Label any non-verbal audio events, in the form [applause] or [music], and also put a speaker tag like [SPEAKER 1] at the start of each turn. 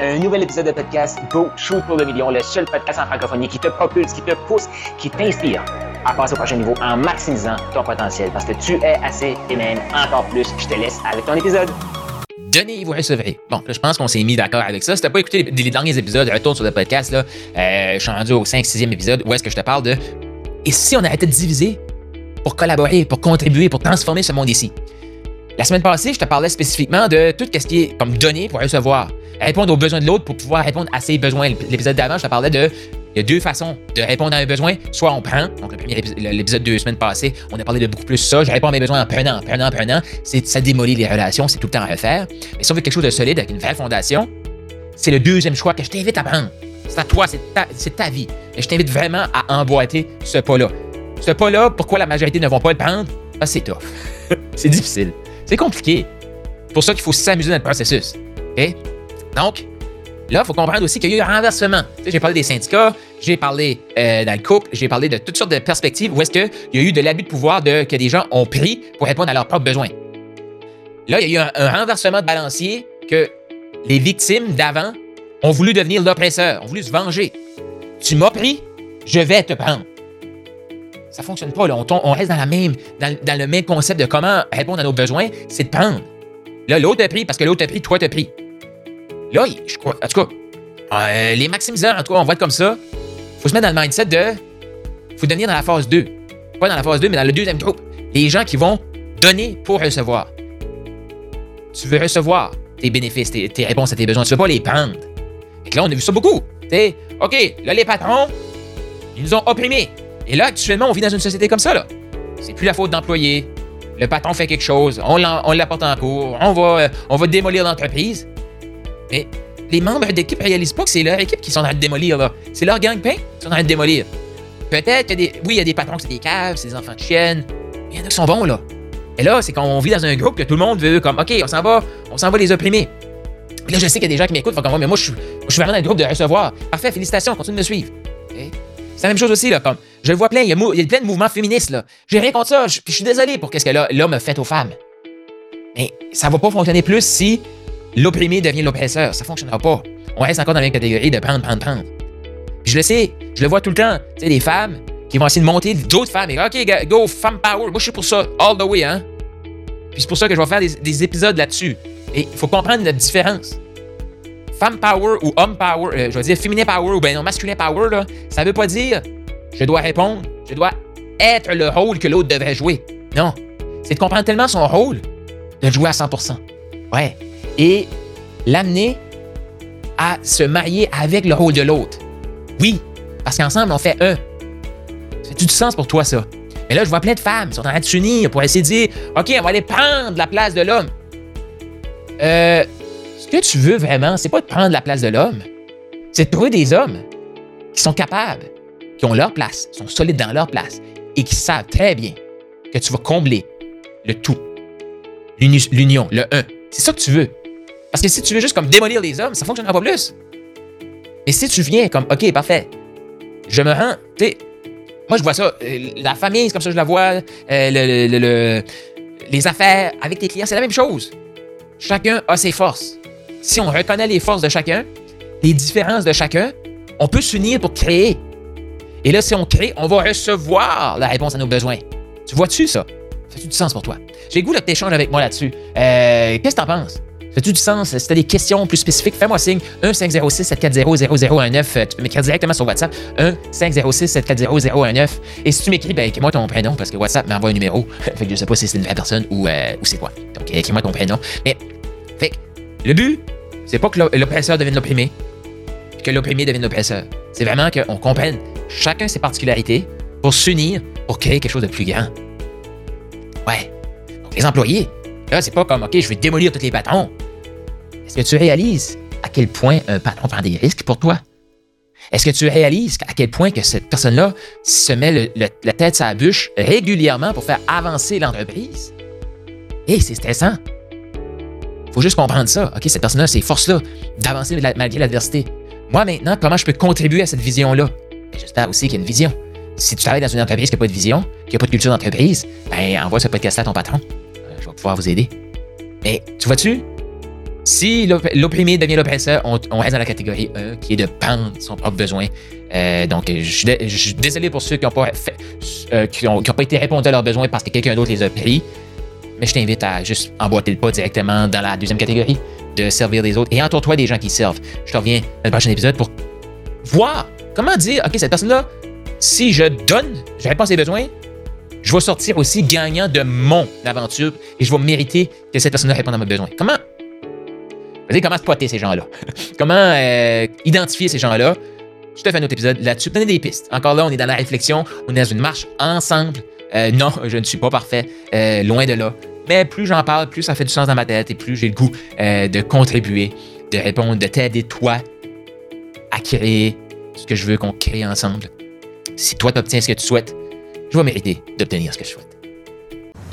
[SPEAKER 1] Un nouvel épisode de podcast Go Shoot pour le million, le seul podcast en francophonie qui te propulse, qui te pousse, qui t'inspire à passer au prochain niveau en maximisant ton potentiel parce que tu es assez et même encore plus. Je te laisse avec ton épisode.
[SPEAKER 2] Vous recevrez. Bon, là, je pense qu'on s'est mis d'accord avec ça. Si t'as pas écouté les, derniers épisodes, retourne sur le podcast, là. Euh, je suis rendu au 5-6e épisode où est-ce que je te parle de. Et si on arrêtait de diviser pour collaborer, pour contribuer, pour transformer ce monde ici? La semaine passée, je te parlais spécifiquement de tout ce qui est comme donner pour recevoir. Répondre aux besoins de l'autre pour pouvoir répondre à ses besoins. L'épisode d'avant, je te parlais de. Il y a deux façons de répondre à un besoin. Soit on prend, donc le premier épisode, l'épisode de deux semaines passées, on a parlé de beaucoup plus ça. Je réponds à mes besoins en prenant, en prenant, en prenant. Ça démolit les relations, c'est tout le temps à refaire. Mais si on veut quelque chose de solide avec une vraie fondation, c'est le deuxième choix que je t'invite à prendre. C'est à toi, c'est ta, vie. Et je t'invite vraiment à emboîter ce pas-là. Ce pas-là, pourquoi la majorité ne vont pas le prendre? Que c'est tough. [laughs] c'est difficile. C'est compliqué. C'est pour ça qu'il faut s'amuser dans le processus. OK? Donc, là, il faut comprendre aussi qu'il y a eu un renversement. J'ai parlé des syndicats, j'ai parlé euh, dans le couple, j'ai parlé de toutes sortes de perspectives où est-ce qu'il y a eu de l'abus de pouvoir que des gens ont pris pour répondre à leurs propres besoins. Là, il y a eu un, renversement de balancier que les victimes d'avant ont voulu devenir l'oppresseur, ont voulu se venger. Tu m'as pris, je vais te prendre. Ça fonctionne pas, là. On, reste dans, le même concept de comment répondre à nos besoins, c'est de prendre. Là, l'autre t'a pris parce que l'autre t'a pris, toi t'as pris. Là, je crois, en tout cas, euh, les maximiseurs, en tout cas, on va être comme ça. Faut se mettre dans le mindset de. Faut devenir dans la phase 2. Pas dans la phase 2, mais dans le deuxième groupe. Les gens qui vont donner pour recevoir. Tu veux recevoir tes bénéfices, tes, tes réponses à tes besoins. Tu veux pas les prendre. Et là, on a vu ça beaucoup. OK, là, les patrons, ils nous ont opprimés. Et là, actuellement, on vit dans une société comme ça, là. C'est plus la faute d'employé. Le patron fait quelque chose, on l'apporte en cours, on va, euh, on va démolir l'entreprise. Mais les membres d'équipe réalisent pas que c'est leur équipe qui sont en train de démolir, là. C'est leur gang-pain qui sont en train de démolir. Peut-être que des. Oui, il y a des patrons qui c'est des caves, c'est des enfants de chiennes. Il y en a qui sont bons, là. Et là, c'est quand on vit dans un groupe que tout le monde veut, comme, OK, on s'en va, on s'en va les opprimer. Puis là, je sais qu'il y a des gens qui m'écoutent, comme, mais moi, je suis, je vraiment dans le groupe de recevoir. Parfait, félicitations, continue de me suivre. C'est la même chose aussi, là, comme, je le vois plein, il y a, plein de mouvements féministes, là. J'ai rien contre ça, je, puis je suis désolé pour qu'est-ce que l'homme a fait aux femmes. Mais ça va pas fonctionner plus si l'opprimé devient l'oppresseur. Ça fonctionnera pas. On reste encore dans la même catégorie de prendre, prendre, prendre. Je le sais, je le vois tout le temps. Tu sais, des femmes qui vont essayer de monter d'autres femmes et OK, go, femme power. Moi, je suis pour ça, all the way, hein. Puis c'est pour ça que je vais faire des, des épisodes là-dessus. Et il faut comprendre la différence. Femme power ou homme power, euh, je vais dire féminin power ou ben non, masculin power, là, ça veut pas dire je dois répondre, je dois être le rôle que l'autre devrait jouer. Non. C'est de comprendre tellement son rôle de le jouer à 100%. Ouais. Et l'amener à se marier avec le rôle de l'autre. Oui, parce qu'ensemble, on fait un. Ça fait du sens pour toi, ça? Mais là, je vois plein de femmes qui sont en train de s'unir pour essayer de dire OK, on va aller prendre la place de l'homme. Euh, ce que tu veux vraiment, c'est pas de prendre la place de l'homme, c'est de trouver des hommes qui sont capables, qui ont leur place, sont solides dans leur place et qui savent très bien que tu vas combler le tout. L'uni- L'union, le un. C'est ça que tu veux. Parce que si tu veux juste comme démolir les hommes, ça fonctionnera pas plus. Mais si tu viens comme, OK, parfait, je me rends, tu sais, moi je vois ça, euh, la famille, c'est comme ça que je la vois, euh, le- le- le- les affaires avec tes clients, c'est la même chose. Chacun a ses forces. Si on reconnaît les forces de chacun, les différences de chacun, on peut s'unir pour créer. Et là, si on crée, on va recevoir la réponse à nos besoins. Tu vois-tu ça? Ça fait du sens pour toi? J'ai le goût de t'échanger avec moi là-dessus. Euh, Qu'est-ce que t'en penses? Fait du sens? Si t'as des questions plus spécifiques, fais-moi signe. 1-506-740-0019. Euh, Tu peux m'écrire directement sur WhatsApp. 1-506-740-0019. Et si tu m'écris, ben, écris-moi ton prénom parce que WhatsApp m'envoie un numéro. [laughs] fait que je sais pas si c'est une vraie personne ou, euh, ou c'est quoi. Donc, écris-moi ton prénom. Mais, le but, c'est pas que l'o- l'oppresseur devienne l'opprimé, que l'opprimé devienne l'oppresseur. C'est vraiment qu'on comprenne chacun ses particularités pour s'unir, pour créer quelque chose de plus grand. Ouais. Donc, les employés, là, c'est pas comme, OK, je vais démolir tous les patrons. Est-ce que tu réalises à quel point un patron prend des risques pour toi? Est-ce que tu réalises à quel point que cette personne-là se met la tête sur la bûche régulièrement pour faire avancer l'entreprise? Et c'est stressant. faut juste comprendre ça. Cette personne-là, ces forces-là d'avancer malgré l'adversité. Moi, maintenant, comment je peux contribuer à cette vision-là? Ben, J'espère aussi qu'il y a une vision. Si tu travailles dans une entreprise qui n'a pas de vision, qui n'a pas de culture d'entreprise, ben, envoie ce podcast-là à ton patron. Euh, je vais pouvoir vous aider. Mais tu vois-tu? Si l'opprimé devient l'oppresseur, on, reste dans la catégorie 1 qui est de prendre son propre besoin. Euh, donc, je suis, désolé pour ceux qui n'ont pas, euh, pas été répondus à leurs besoins parce que quelqu'un d'autre les a pris. Mais je t'invite à juste emboîter le pas directement dans la deuxième catégorie, de servir les autres et entoure-toi des gens qui servent. Je te reviens dans le prochain épisode pour voir comment dire, OK, cette personne-là, si je donne, je réponds à ses besoins, je vais sortir aussi gagnant de mon aventure et je vais mériter que cette personne-là réponde à mes besoins. Comment Vas-y, comment spotter ces gens-là? [laughs] comment euh, identifier ces gens-là? Je te fais un autre épisode là-dessus. Donner des pistes. Encore là, on est dans la réflexion. On est dans une marche ensemble. Euh, non, je ne suis pas parfait. Euh, loin de là. Mais plus j'en parle, plus ça fait du sens dans ma tête et plus j'ai le goût de contribuer, de répondre, de t'aider, toi, à créer ce que je veux qu'on crée ensemble. Si toi, tu obtiens ce que tu souhaites, je vais mériter d'obtenir ce que je souhaite.